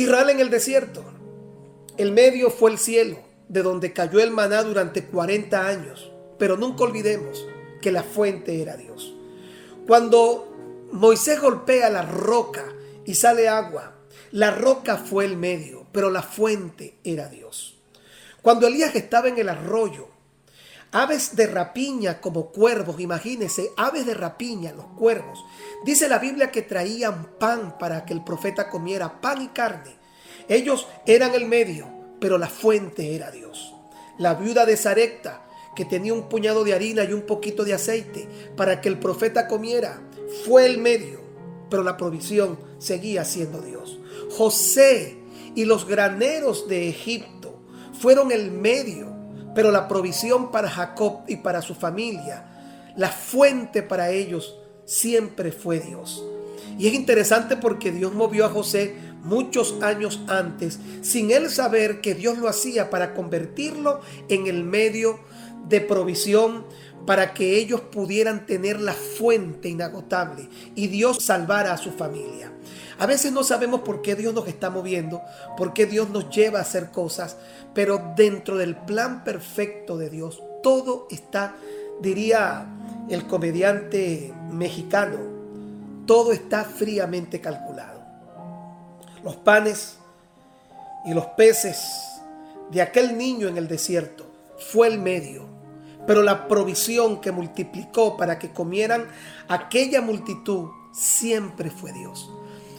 Israel en el desierto. El medio fue el cielo, de donde cayó el maná durante 40 años. Pero nunca olvidemos que la fuente era Dios. Cuando Moisés golpea la roca y sale agua, la roca fue el medio, pero la fuente era Dios. Cuando Elías estaba en el arroyo, aves de rapiña como cuervos, imagínense, aves de rapiña, los cuervos. Dice la Biblia que traían pan para que el profeta comiera, pan y carne. Ellos eran el medio, pero la fuente era Dios. La viuda de Sarepta, que tenía un puñado de harina y un poquito de aceite para que el profeta comiera, fue el medio, pero la provisión seguía siendo Dios. José y los graneros de Egipto fueron el medio, pero la provisión para Jacob y para su familia, la fuente para ellos siempre fue Dios. Y es interesante porque Dios movió a José muchos años antes, sin él saber que Dios lo hacía para convertirlo en el medio de provisión para que ellos pudieran tener la fuente inagotable y Dios salvara a su familia. A veces no sabemos por qué Dios nos está moviendo, por qué Dios nos lleva a hacer cosas, pero dentro del plan perfecto de Dios, todo está, diría el comediante mexicano, todo está fríamente calculado. Los panes y los peces de aquel niño en el desierto fue el medio pero la provisión que multiplicó para que comieran aquella multitud siempre fue Dios.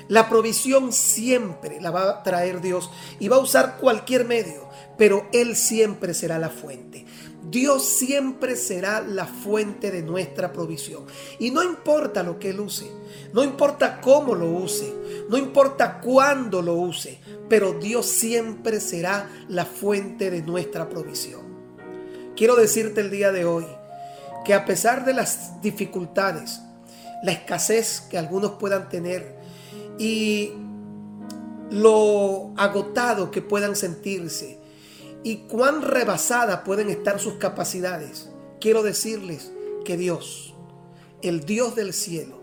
La provisión siempre la va a traer Dios y va a usar cualquier medio, pero Él siempre será la fuente. Dios siempre será la fuente de nuestra provisión. Y no importa lo que Él use, no importa cómo lo use, no importa cuándo lo use, pero Dios siempre será la fuente de nuestra provisión. Quiero decirte el día de hoy que a pesar de las dificultades, la escasez que algunos puedan tener y lo agotado que puedan sentirse y cuán rebasada pueden estar sus capacidades, quiero decirles que Dios, el Dios del cielo,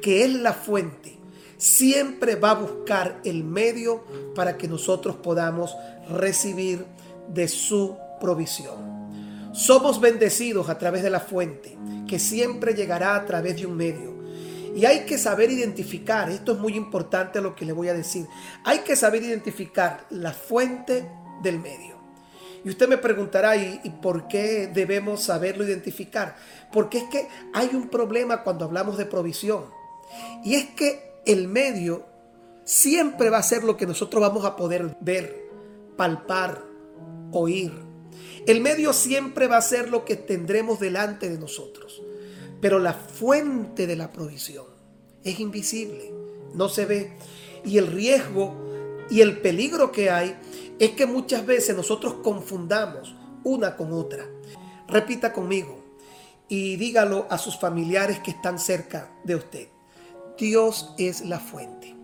que es la fuente, siempre va a buscar el medio para que nosotros podamos recibir de su provisión. Somos bendecidos a través de la fuente, que siempre llegará a través de un medio. Y hay que saber identificar, esto es muy importante lo que le voy a decir, hay que saber identificar la fuente del medio. Y usted me preguntará, ¿y, por qué debemos saberlo identificar? Porque es que hay un problema cuando hablamos de provisión. Y es que el medio siempre va a ser lo que nosotros vamos a poder ver, palpar, oír. El medio siempre va a ser lo que tendremos delante de nosotros. Pero la fuente de la provisión es invisible, no se ve. Y el riesgo y el peligro que hay es que muchas veces nosotros confundamos una con otra. Repita conmigo y dígalo a sus familiares que están cerca de usted. Dios es la fuente.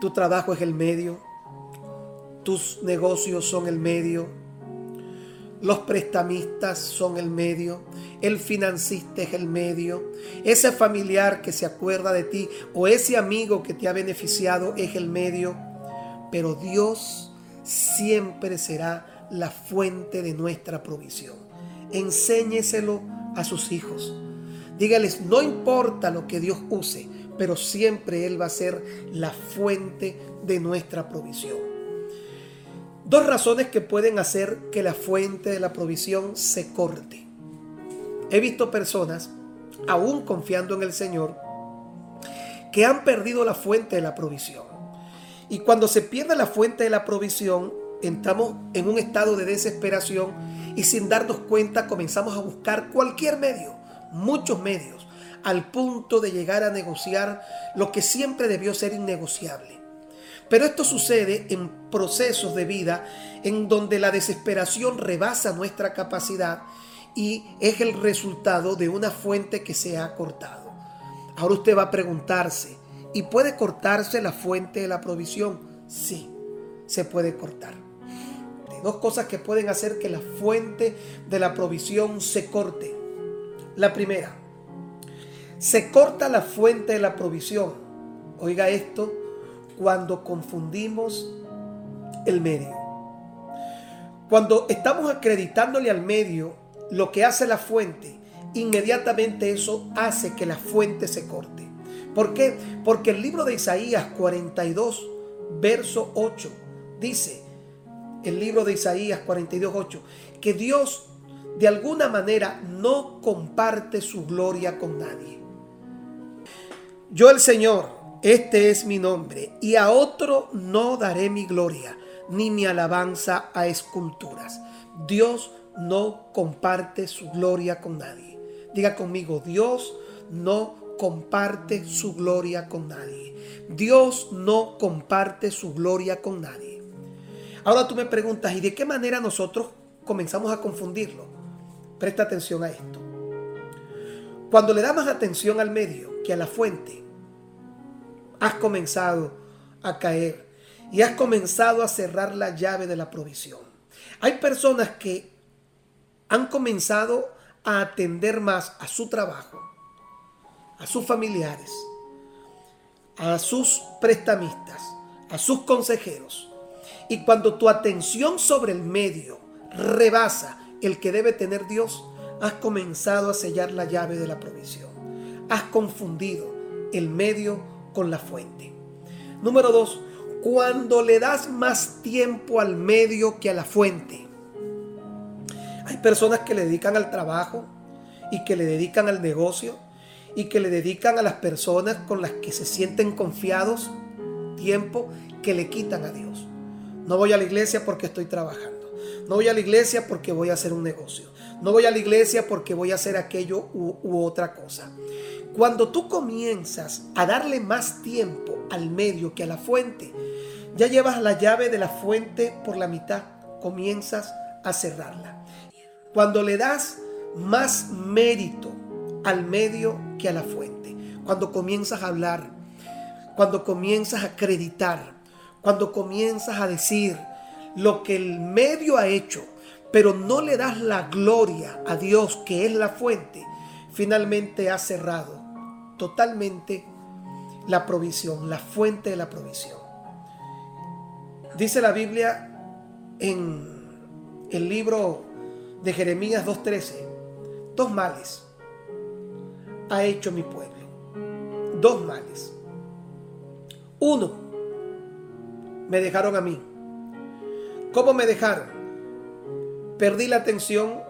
Tu trabajo es el medio, tus negocios son el medio, los prestamistas son el medio, el financista es el medio, ese familiar que se acuerda de ti o ese amigo que te ha beneficiado es el medio, pero Dios siempre será la fuente de nuestra provisión. Enséñeselo a sus hijos. Dígales, no importa lo que Dios use, pero siempre Él va a ser la fuente de nuestra provisión. Dos razones que pueden hacer que la fuente de la provisión se corte. He visto personas, aún confiando en el Señor, que han perdido la fuente de la provisión. Y cuando se pierde la fuente de la provisión, entramos en un estado de desesperación y sin darnos cuenta comenzamos a buscar cualquier medio, muchos medios, al punto de llegar a negociar lo que siempre debió ser innegociable. Pero esto sucede en procesos de vida en donde la desesperación rebasa nuestra capacidad y es el resultado de una fuente que se ha cortado. Ahora usted va a preguntarse, ¿y puede cortarse la fuente de la provisión? Sí, se puede cortar. Hay dos cosas que pueden hacer que la fuente de la provisión se corte. La primera, se corta la fuente de la provisión. Oiga esto, cuando confundimos el medio. Cuando estamos acreditándole al medio lo que hace la fuente, inmediatamente eso hace que la fuente se corte. ¿Por qué? Porque el libro de Isaías 42, verso 8, dice, el libro de Isaías 42, 8, que Dios de alguna manera no comparte su gloria con nadie. Yo el Señor, este es mi nombre, y a otro no daré mi gloria, ni mi alabanza a esculturas. Dios no comparte su gloria con nadie. Diga conmigo, Dios no comparte su gloria con nadie. Dios no comparte su gloria con nadie. Ahora tú me preguntas, ¿y de qué manera nosotros comenzamos a confundirlo? Presta atención a esto. Cuando le damos atención al medio que a la fuente, has comenzado a caer y has comenzado a cerrar la llave de la provisión. Hay personas que han comenzado a atender más a su trabajo, a sus familiares, a sus prestamistas, a sus consejeros. Y cuando tu atención sobre el medio rebasa el que debe tener Dios, has comenzado a sellar la llave de la provisión. Has confundido el medio con la fuente. Número dos, cuando le das más tiempo al medio que a la fuente. Hay personas que le dedican al trabajo y que le dedican al negocio y que le dedican a las personas con las que se sienten confiados tiempo que le quitan a Dios. No voy a la iglesia porque estoy trabajando. No voy a la iglesia porque voy a hacer un negocio. No voy a la iglesia porque voy a hacer aquello u, otra cosa. Cuando tú comienzas a darle más tiempo al medio que a la fuente, ya llevas la llave de la fuente por la mitad, comienzas a cerrarla. Cuando le das más mérito al medio que a la fuente, cuando comienzas a hablar, cuando comienzas a acreditar, cuando comienzas a decir lo que el medio ha hecho, pero no le das la gloria a Dios que es la fuente, finalmente has cerrado totalmente la provisión, la fuente de la provisión. Dice la Biblia en el libro de Jeremías 2.13, dos males ha hecho mi pueblo. Dos males. Uno, me dejaron a mí. ¿Cómo me dejaron? Perdí la atención,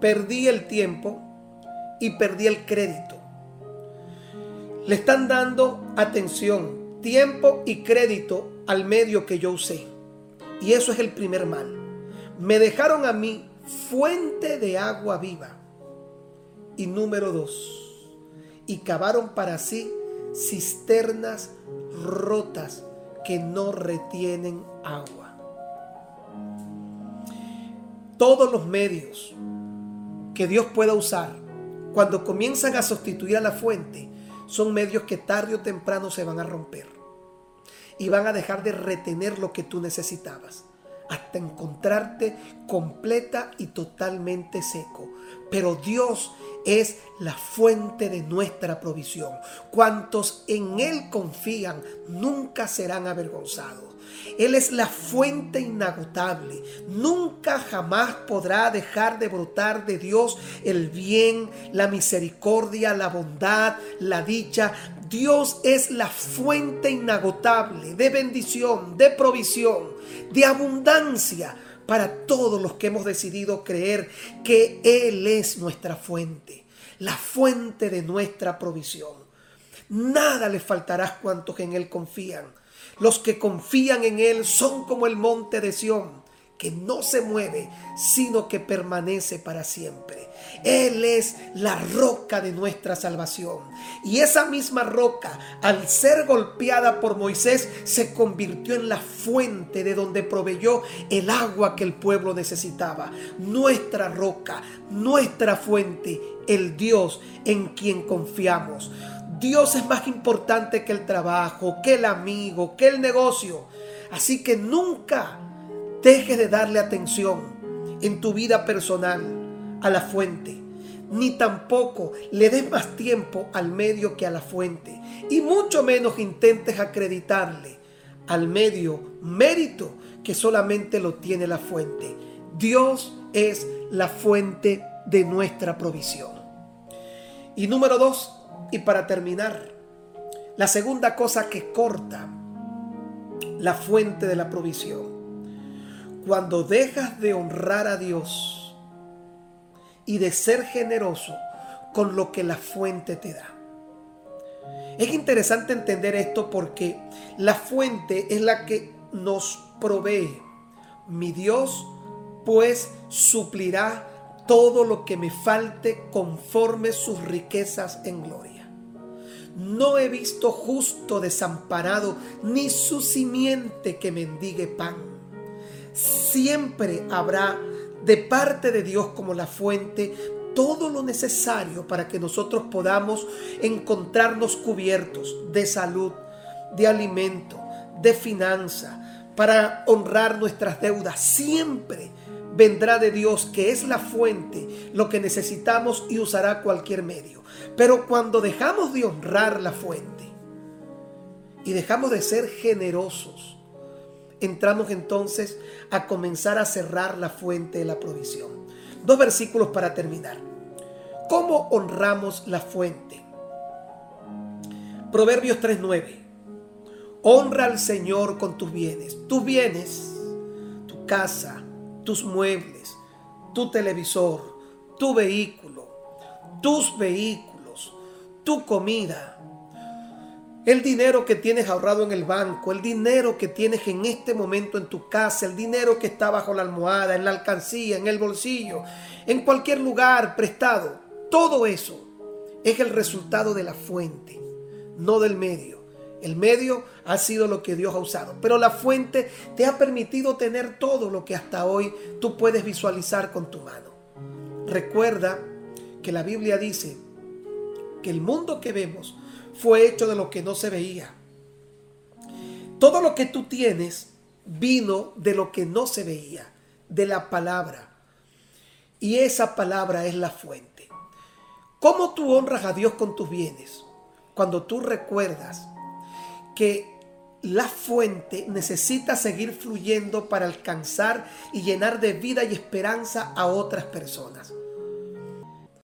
perdí el tiempo y perdí el crédito. Le están dando atención, tiempo y crédito al medio que yo usé. Y eso es el primer mal. Me dejaron a mí fuente de agua viva. Y número dos, y cavaron para sí cisternas rotas que no retienen agua. Todos los medios que Dios pueda usar cuando comienzan a sustituir a la fuente son medios que tarde o temprano se van a romper y van a dejar de retener lo que tú necesitabas hasta encontrarte completa y totalmente seco. Pero Dios es la fuente de nuestra provisión. Cuantos en Él confían nunca serán avergonzados. Él es la fuente inagotable. Nunca jamás podrá dejar de brotar de Dios el bien, la misericordia, la bondad, la dicha. Dios es la fuente inagotable de bendición, de provisión, de abundancia para todos los que hemos decidido creer que Él es nuestra fuente, la fuente de nuestra provisión. Nada le faltará cuantos en Él confían. Los que confían en Él son como el monte de Sión, que no se mueve, sino que permanece para siempre. Él es la roca de nuestra salvación. Y esa misma roca, al ser golpeada por Moisés, se convirtió en la fuente de donde proveyó el agua que el pueblo necesitaba. Nuestra roca, nuestra fuente, el Dios en quien confiamos. Dios es más importante que el trabajo, que el amigo, que el negocio. Así que nunca dejes de darle atención en tu vida personal a la fuente. ni tampoco le des más tiempo al medio que a la fuente, y mucho menos intentes acreditarle al medio mérito que solamente lo tiene la fuente. Dios es la fuente de nuestra provisión. Y número dos, y para terminar, la segunda cosa que corta la fuente de la provisión. Cuando dejas de honrar a Dios y de ser generoso con lo que la fuente te da. Es interesante entender esto porque la fuente es la que nos provee. Mi Dios pues suplirá todo lo que me falte conforme sus riquezas en gloria. No he visto justo desamparado, ni su simiente que mendigue pan. Siempre habrá de parte de Dios como la fuente todo lo necesario para que nosotros podamos encontrarnos cubiertos de salud, de alimento, de finanza, para honrar nuestras deudas. Siempre vendrá de Dios, que es la fuente, lo que necesitamos y usará cualquier medio. Pero cuando dejamos de honrar la fuente y dejamos de ser generosos, entramos entonces a comenzar a cerrar la fuente de la provisión. Dos versículos para terminar. ¿Cómo honramos la fuente? Proverbios 3:9. Honra al Señor con tus bienes. Tus bienes, tu casa, tus muebles, tu televisor, tu vehículo, tus vehículos, tu comida, el dinero que tienes ahorrado en el banco, el dinero que tienes en este momento en tu casa, el dinero que está bajo la almohada, en la alcancía, en el bolsillo, en cualquier lugar prestado, todo eso es el resultado de la fuente, no del medio. El medio ha sido lo que Dios ha usado, pero la fuente te ha permitido tener todo lo que hasta hoy tú puedes visualizar con tu mano. Recuerda que la Biblia dice que el mundo que vemos fue hecho de lo que no se veía. Todo lo que tú tienes vino de lo que no se veía, de la palabra. Y esa palabra es la fuente. ¿Cómo tú honras a Dios con tus bienes? Cuando tú recuerdas que la fuente necesita seguir fluyendo para alcanzar y llenar de vida y esperanza a otras personas.